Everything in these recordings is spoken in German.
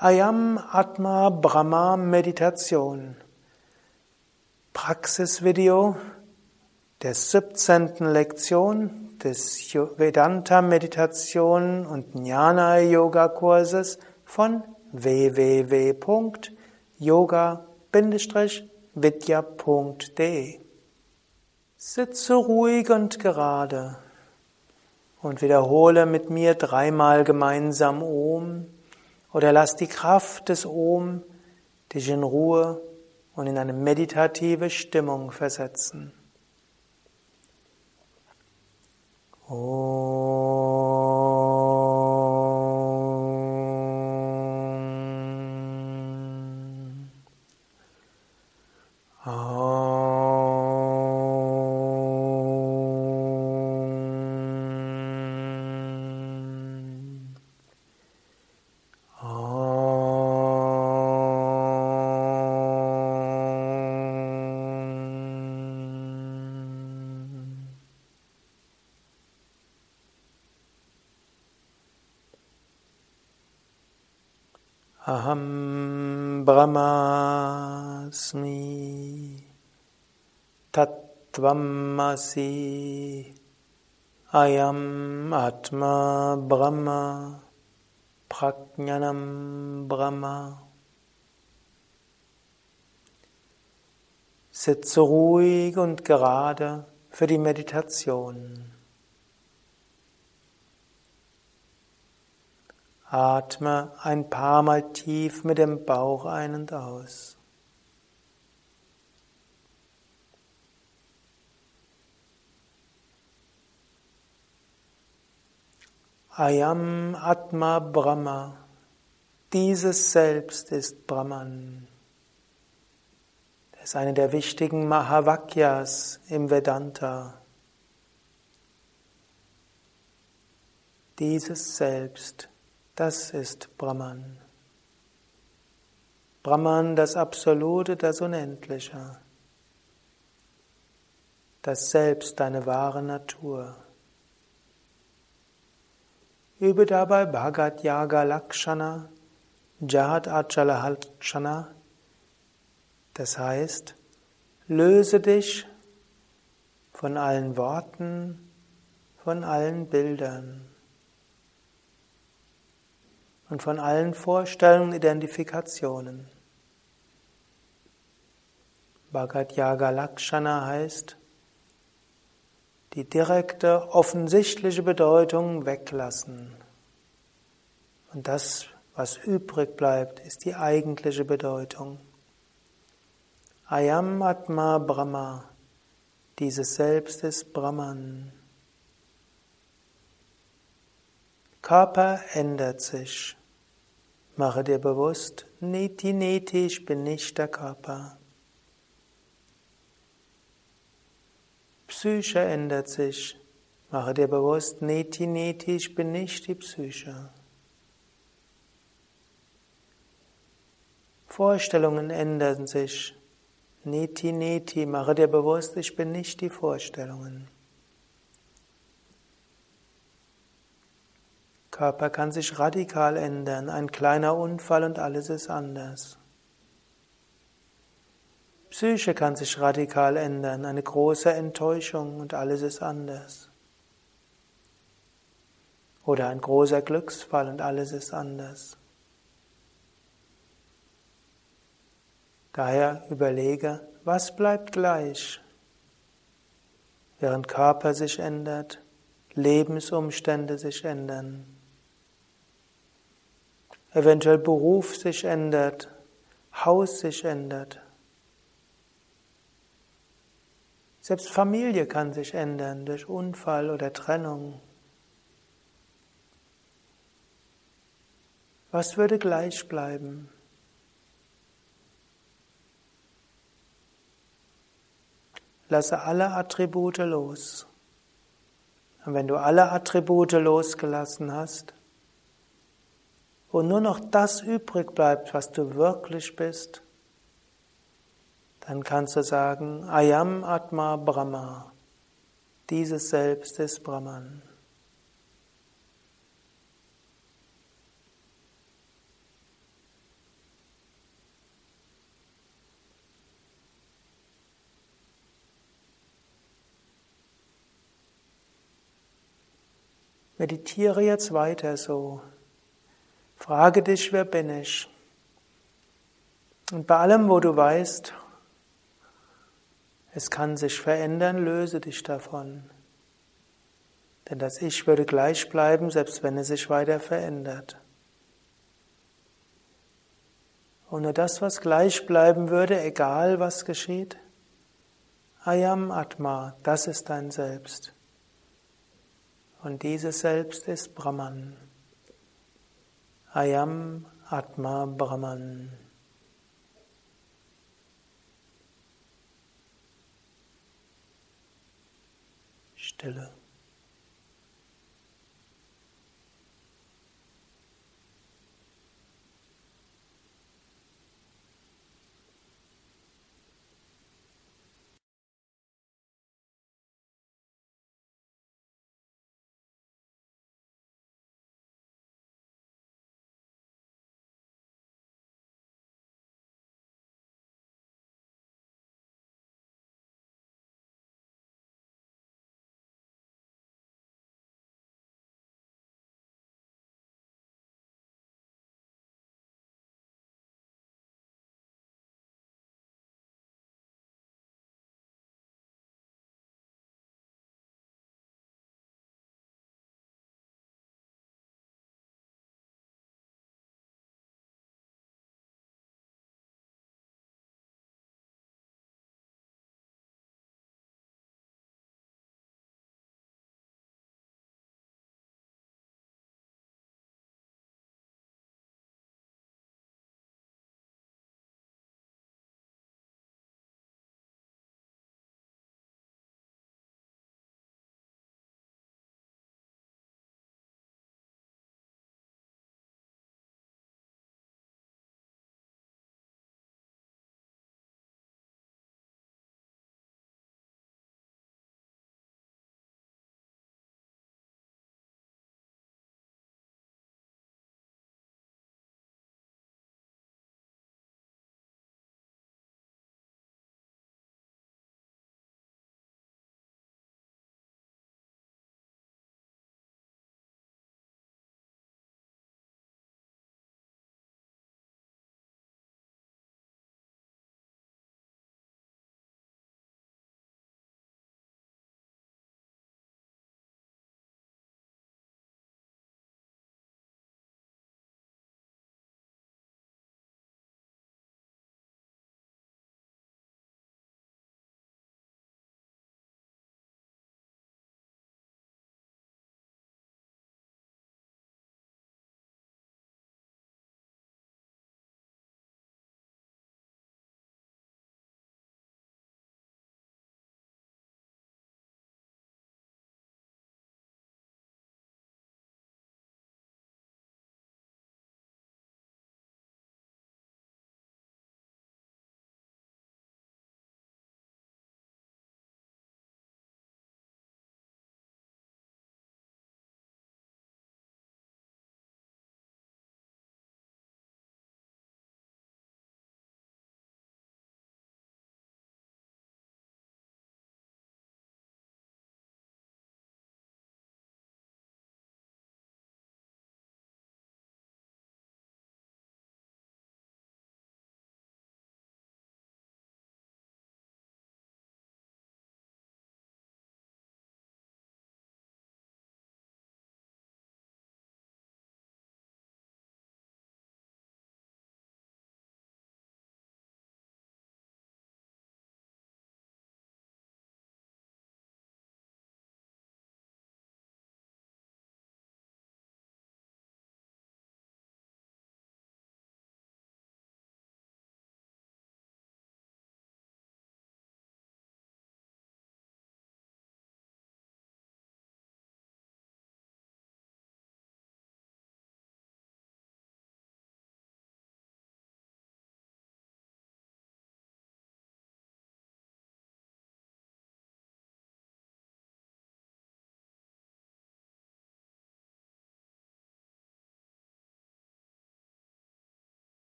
Ayam Atma Brahma Meditation. Praxisvideo der 17. Lektion des Vedanta Meditation und Jnana Yoga Kurses von www.yoga-vidya.de. Sitze ruhig und gerade und wiederhole mit mir dreimal gemeinsam Om oder lass die Kraft des Om dich in Ruhe und in eine meditative Stimmung versetzen. Om. Aham Brahmasmi Tattvamasi Ayam Atma Brahma Prajnanam Brahma Sitze ruhig und gerade für die Meditation. Atme ein paar Mal tief mit dem Bauch ein und aus. Ayam Atma Brahma. Dieses Selbst ist Brahman. Das ist eine der wichtigen Mahavakyas im Vedanta. Dieses Selbst das ist Brahman. Brahman, das Absolute, das Unendliche. Das Selbst, deine wahre Natur. Übe dabei Bhagat Yaga Lakshana, Jad Achala. Das heißt, löse dich von allen Worten, von allen Bildern und von allen Vorstellungen, Identifikationen. Bhagat Yaga Lakshana heißt, die direkte, offensichtliche Bedeutung weglassen. Und das, was übrig bleibt, ist die eigentliche Bedeutung. Ayam Atma Brahma, dieses Selbst ist Brahman. Körper ändert sich. Mache dir bewusst, Neti Neti, ich bin nicht der Körper. Psyche ändert sich. Mache dir bewusst, Neti Neti, ich bin nicht die Psyche. Vorstellungen ändern sich. Neti Neti, mache dir bewusst, ich bin nicht die Vorstellungen. Körper kann sich radikal ändern, ein kleiner Unfall und alles ist anders. Psyche kann sich radikal ändern, eine große Enttäuschung und alles ist anders. Oder ein großer Glücksfall und alles ist anders. Daher überlege, was bleibt gleich? Während Körper sich ändert, Lebensumstände sich ändern eventuell Beruf sich ändert, Haus sich ändert. Selbst Familie kann sich ändern durch Unfall oder Trennung. Was würde gleich bleiben? Lasse alle Attribute los. Und wenn du alle Attribute losgelassen hast, wo nur noch das übrig bleibt, was du wirklich bist, dann kannst du sagen, Ayam Atma Brahma, dieses Selbst ist Brahman. Meditiere jetzt weiter so. Frage dich, wer bin ich? Und bei allem, wo du weißt, es kann sich verändern, löse dich davon. Denn das Ich würde gleich bleiben, selbst wenn es sich weiter verändert. Und nur das, was gleich bleiben würde, egal was geschieht, Ayam Atma, das ist dein Selbst. Und dieses Selbst ist Brahman. Ayam Atma Brahman. Stille.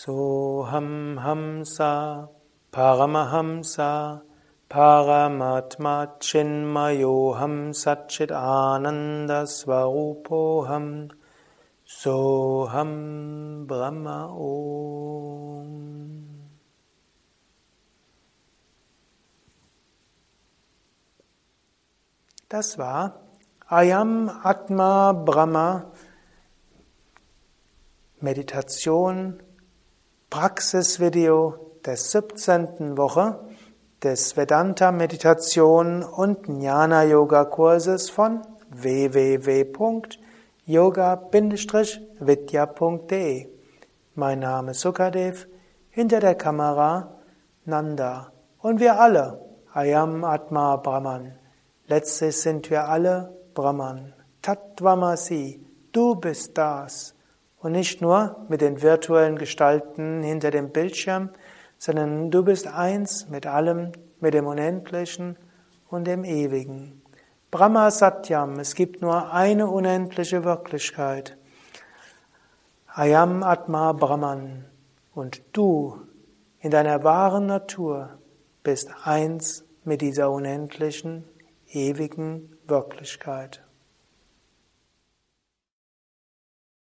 Soham Hamsa Paramahamsa Paramatma Chinmayoham Satchit Ananda Svarupoham Soham Brahma Om. Das war Ayam Atma Brahma Meditation Praxisvideo der 17. Woche des Vedanta Meditation und Jnana Yoga Kurses von www.yoga-vidya.de. Mein Name ist Sukadev, hinter der Kamera Nanda und wir alle, Ayam Atma Brahman. Letztlich sind wir alle Brahman. Tattvamasi, du bist das. Und nicht nur mit den virtuellen Gestalten hinter dem Bildschirm, sondern du bist eins mit allem, mit dem Unendlichen und dem Ewigen. Brahma Satyam, es gibt nur eine unendliche Wirklichkeit. Ayam Atma Brahman. Und du in deiner wahren Natur bist eins mit dieser unendlichen, ewigen Wirklichkeit.